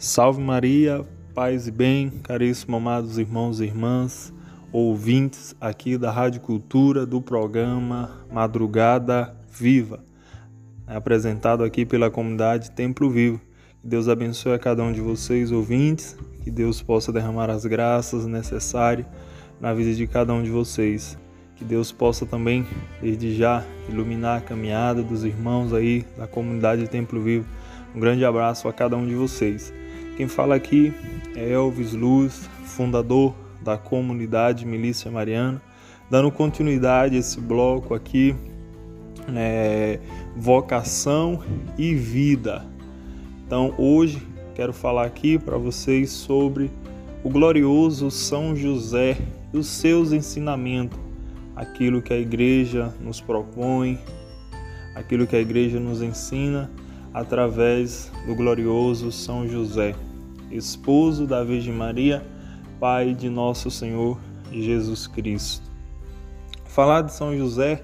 Salve Maria, paz e bem, caríssimos amados irmãos e irmãs, ouvintes aqui da Rádio Cultura do programa Madrugada Viva, apresentado aqui pela comunidade Templo Vivo. Que Deus abençoe a cada um de vocês, ouvintes, que Deus possa derramar as graças necessárias na vida de cada um de vocês. Que Deus possa também, desde já, iluminar a caminhada dos irmãos aí da comunidade Templo Vivo. Um grande abraço a cada um de vocês. Quem fala aqui é Elvis Luz, fundador da comunidade Milícia Mariana, dando continuidade a esse bloco aqui, é, vocação e vida. Então hoje quero falar aqui para vocês sobre o glorioso São José e os seus ensinamentos, aquilo que a igreja nos propõe, aquilo que a igreja nos ensina através do glorioso São José esposo da Virgem Maria, pai de nosso Senhor Jesus Cristo. Falar de São José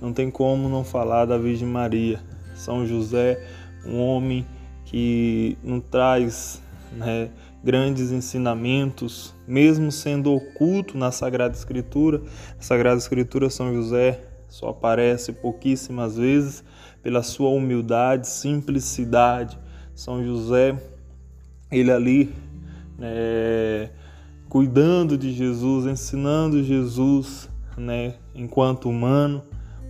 não tem como não falar da Virgem Maria. São José, um homem que não traz né, grandes ensinamentos, mesmo sendo oculto na Sagrada Escritura. Na Sagrada Escritura, São José só aparece pouquíssimas vezes pela sua humildade, simplicidade. São José ele ali é, cuidando de Jesus, ensinando Jesus, né, enquanto humano,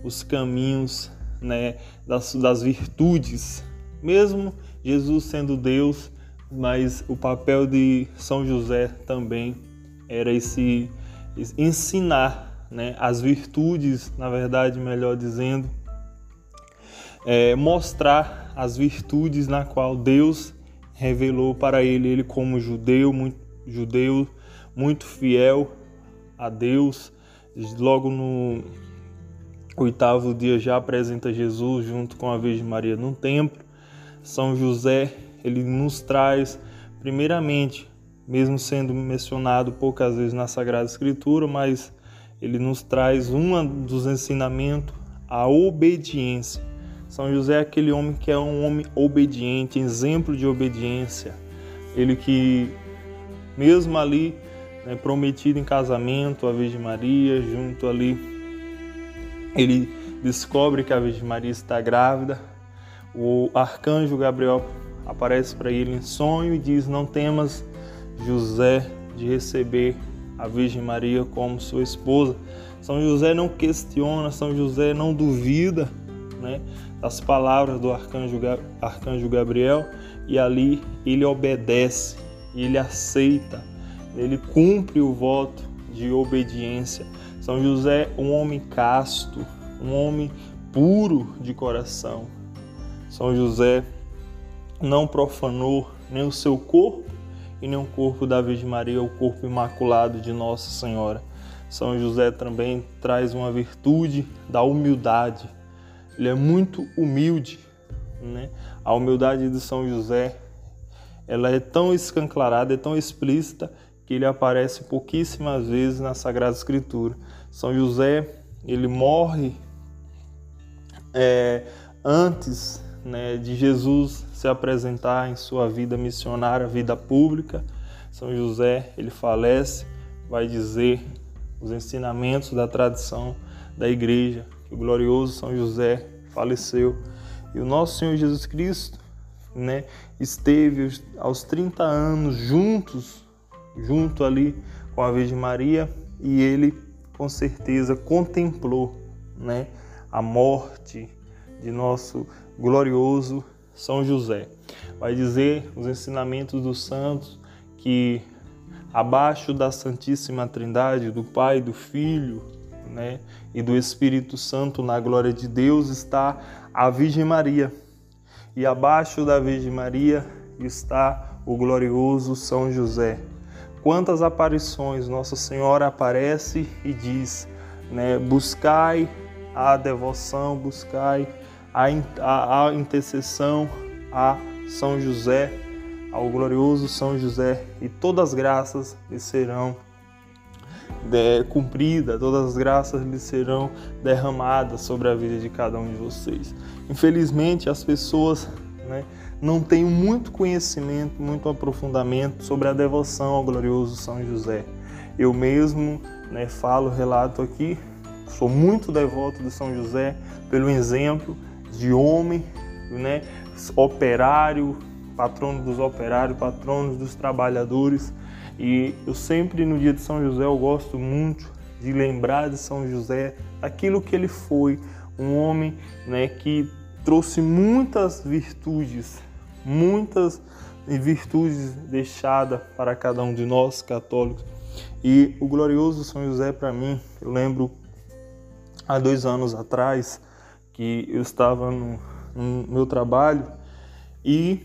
os caminhos né, das, das virtudes, mesmo Jesus sendo Deus, mas o papel de São José também era esse, esse ensinar né, as virtudes, na verdade, melhor dizendo, é, mostrar as virtudes na qual Deus revelou para ele, ele como judeu, muito, judeu, muito fiel a Deus. Logo no oitavo dia já apresenta Jesus junto com a Virgem Maria no templo. São José, ele nos traz, primeiramente, mesmo sendo mencionado poucas vezes na Sagrada Escritura, mas ele nos traz um dos ensinamentos, a obediência. São José é aquele homem que é um homem obediente, exemplo de obediência. Ele que, mesmo ali, né, prometido em casamento à Virgem Maria, junto ali, ele descobre que a Virgem Maria está grávida. O arcanjo Gabriel aparece para ele em sonho e diz: Não temas, José, de receber a Virgem Maria como sua esposa. São José não questiona, São José não duvida, né? as palavras do arcanjo, arcanjo Gabriel e ali ele obedece, ele aceita, ele cumpre o voto de obediência. São José, um homem casto, um homem puro de coração. São José não profanou nem o seu corpo e nem o corpo da Virgem Maria, o corpo imaculado de Nossa Senhora. São José também traz uma virtude da humildade, ele é muito humilde, né? A humildade de São José, ela é tão escanclarada, é tão explícita que ele aparece pouquíssimas vezes na Sagrada Escritura. São José, ele morre é, antes né, de Jesus se apresentar em sua vida missionária, vida pública. São José, ele falece, vai dizer os ensinamentos da tradição da igreja, que o glorioso São José faleceu e o nosso Senhor Jesus Cristo, né, esteve aos 30 anos juntos, junto ali com a Virgem Maria e ele com certeza contemplou, né, a morte de nosso glorioso São José. Vai dizer os ensinamentos dos santos que abaixo da Santíssima Trindade, do Pai, do Filho né, e do Espírito Santo na glória de Deus está a Virgem Maria. E abaixo da Virgem Maria está o glorioso São José. Quantas aparições Nossa Senhora aparece e diz, né, buscai a devoção, buscai a, a, a intercessão a São José, ao glorioso São José, e todas as graças lhe serão é, cumprida, todas as graças lhe serão derramadas sobre a vida de cada um de vocês. Infelizmente, as pessoas né, não tenho muito conhecimento, muito aprofundamento sobre a devoção ao glorioso São José. Eu mesmo né, falo, relato aqui, sou muito devoto de São José pelo exemplo de homem, né, operário, patrono dos operários, patrono dos trabalhadores. E eu sempre no dia de São José eu gosto muito de lembrar de São José, aquilo que ele foi, um homem né, que trouxe muitas virtudes, muitas virtudes deixadas para cada um de nós católicos. E o glorioso São José, para mim, eu lembro há dois anos atrás que eu estava no, no meu trabalho e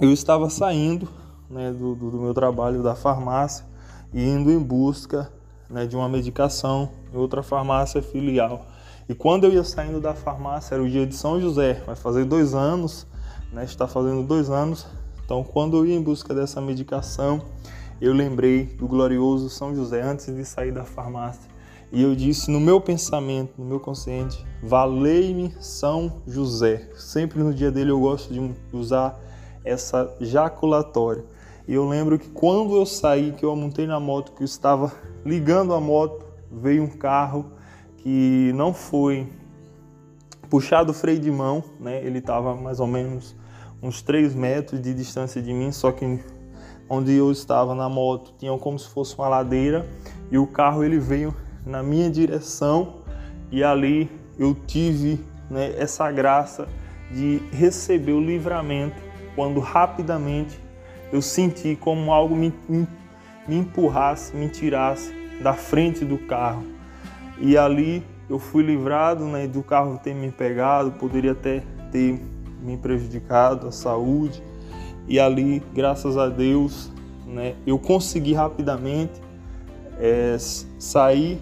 eu estava saindo né, do, do, meu trabalho da farmácia e indo em busca né, de uma medicação em outra farmácia filial. E quando eu ia saindo da farmácia, era o dia de São José, vai fazer dois anos, né, está fazendo dois anos. Então, quando eu ia em busca dessa medicação, eu lembrei do glorioso São José antes de sair da farmácia. E eu disse no meu pensamento, no meu consciente, valei-me São José. Sempre no dia dele eu gosto de usar essa jaculatória. E eu lembro que quando eu saí, que eu montei na moto, que eu estava ligando a moto, veio um carro que não foi puxado o freio de mão, né? Ele estava mais ou menos uns 3 metros de distância de mim, só que onde eu estava na moto tinha como se fosse uma ladeira e o carro ele veio na minha direção e ali eu tive né, essa graça de receber o livramento quando rapidamente eu senti como algo me, me, empurrasse, me tirasse da frente do carro. E ali eu fui livrado né, do carro ter me pegado, poderia até ter me prejudicado a saúde. E ali, graças a Deus, né, eu consegui rapidamente é, sair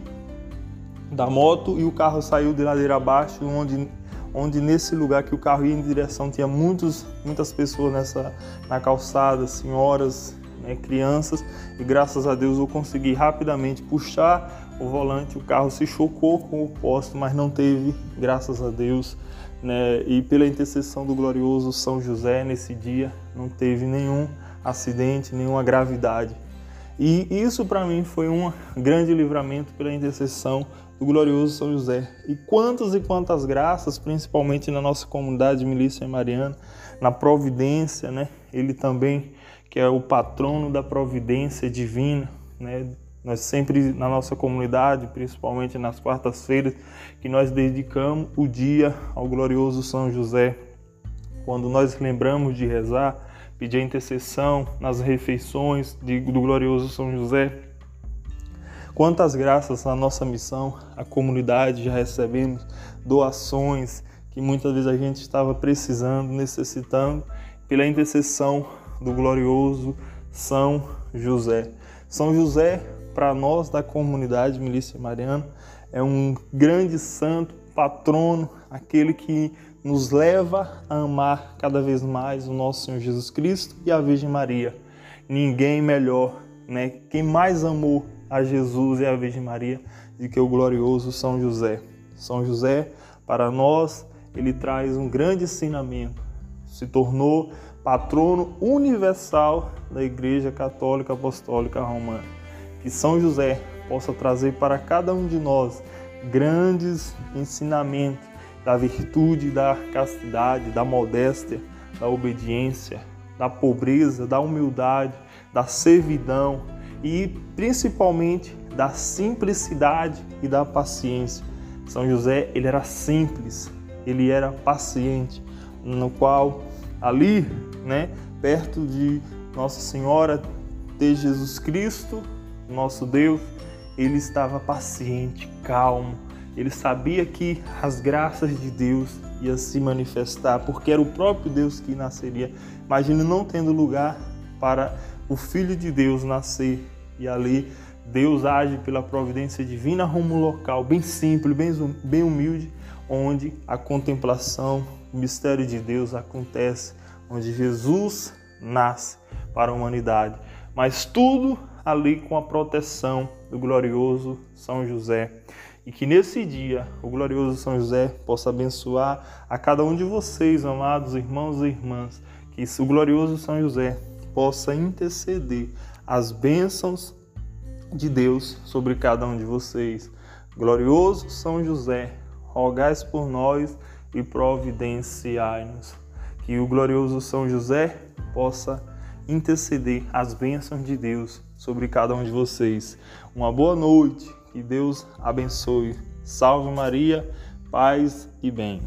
da moto e o carro saiu de ladeira abaixo, onde onde nesse lugar que o carro ia em direção tinha muitos, muitas pessoas nessa na calçada, senhoras, né, crianças, e graças a Deus eu consegui rapidamente puxar o volante, o carro se chocou com o poste, mas não teve, graças a Deus, né, e pela intercessão do glorioso São José nesse dia não teve nenhum acidente, nenhuma gravidade. E isso para mim foi um grande livramento pela intercessão do glorioso São José. E quantas e quantas graças, principalmente na nossa comunidade Milícia Mariana, na providência, né? Ele também que é o patrono da providência divina, né? Nós sempre na nossa comunidade, principalmente nas quartas-feiras, que nós dedicamos o dia ao glorioso São José. Quando nós lembramos de rezar, pedir a intercessão nas refeições do glorioso São José, Quantas graças na nossa missão, a comunidade já recebemos doações que muitas vezes a gente estava precisando, necessitando, pela intercessão do glorioso São José. São José, para nós da comunidade Milícia Mariana, é um grande santo, patrono, aquele que nos leva a amar cada vez mais o nosso Senhor Jesus Cristo e a Virgem Maria. Ninguém melhor, né? Quem mais amou a Jesus e a Virgem Maria de que o glorioso São José. São José, para nós, ele traz um grande ensinamento. Se tornou patrono universal da Igreja Católica Apostólica Romana. Que São José possa trazer para cada um de nós grandes ensinamentos da virtude, da castidade, da modéstia, da obediência, da pobreza, da humildade, da servidão, e principalmente da simplicidade e da paciência. São José, ele era simples, ele era paciente, no qual ali, né, perto de Nossa Senhora de Jesus Cristo, nosso Deus, ele estava paciente, calmo. Ele sabia que as graças de Deus iam se manifestar, porque era o próprio Deus que nasceria. Imagine não tendo lugar para o Filho de Deus nascer e ali Deus age pela providência divina rumo um local bem simples, bem, bem humilde, onde a contemplação, o mistério de Deus acontece, onde Jesus nasce para a humanidade. Mas tudo ali com a proteção do glorioso São José. E que nesse dia o glorioso São José possa abençoar a cada um de vocês, amados irmãos e irmãs. Que o glorioso São José possa interceder as bênçãos de Deus sobre cada um de vocês. Glorioso São José, rogais por nós e providenciai-nos. Que o glorioso São José possa interceder as bênçãos de Deus sobre cada um de vocês. Uma boa noite. Que Deus abençoe. Salve Maria, paz e bem.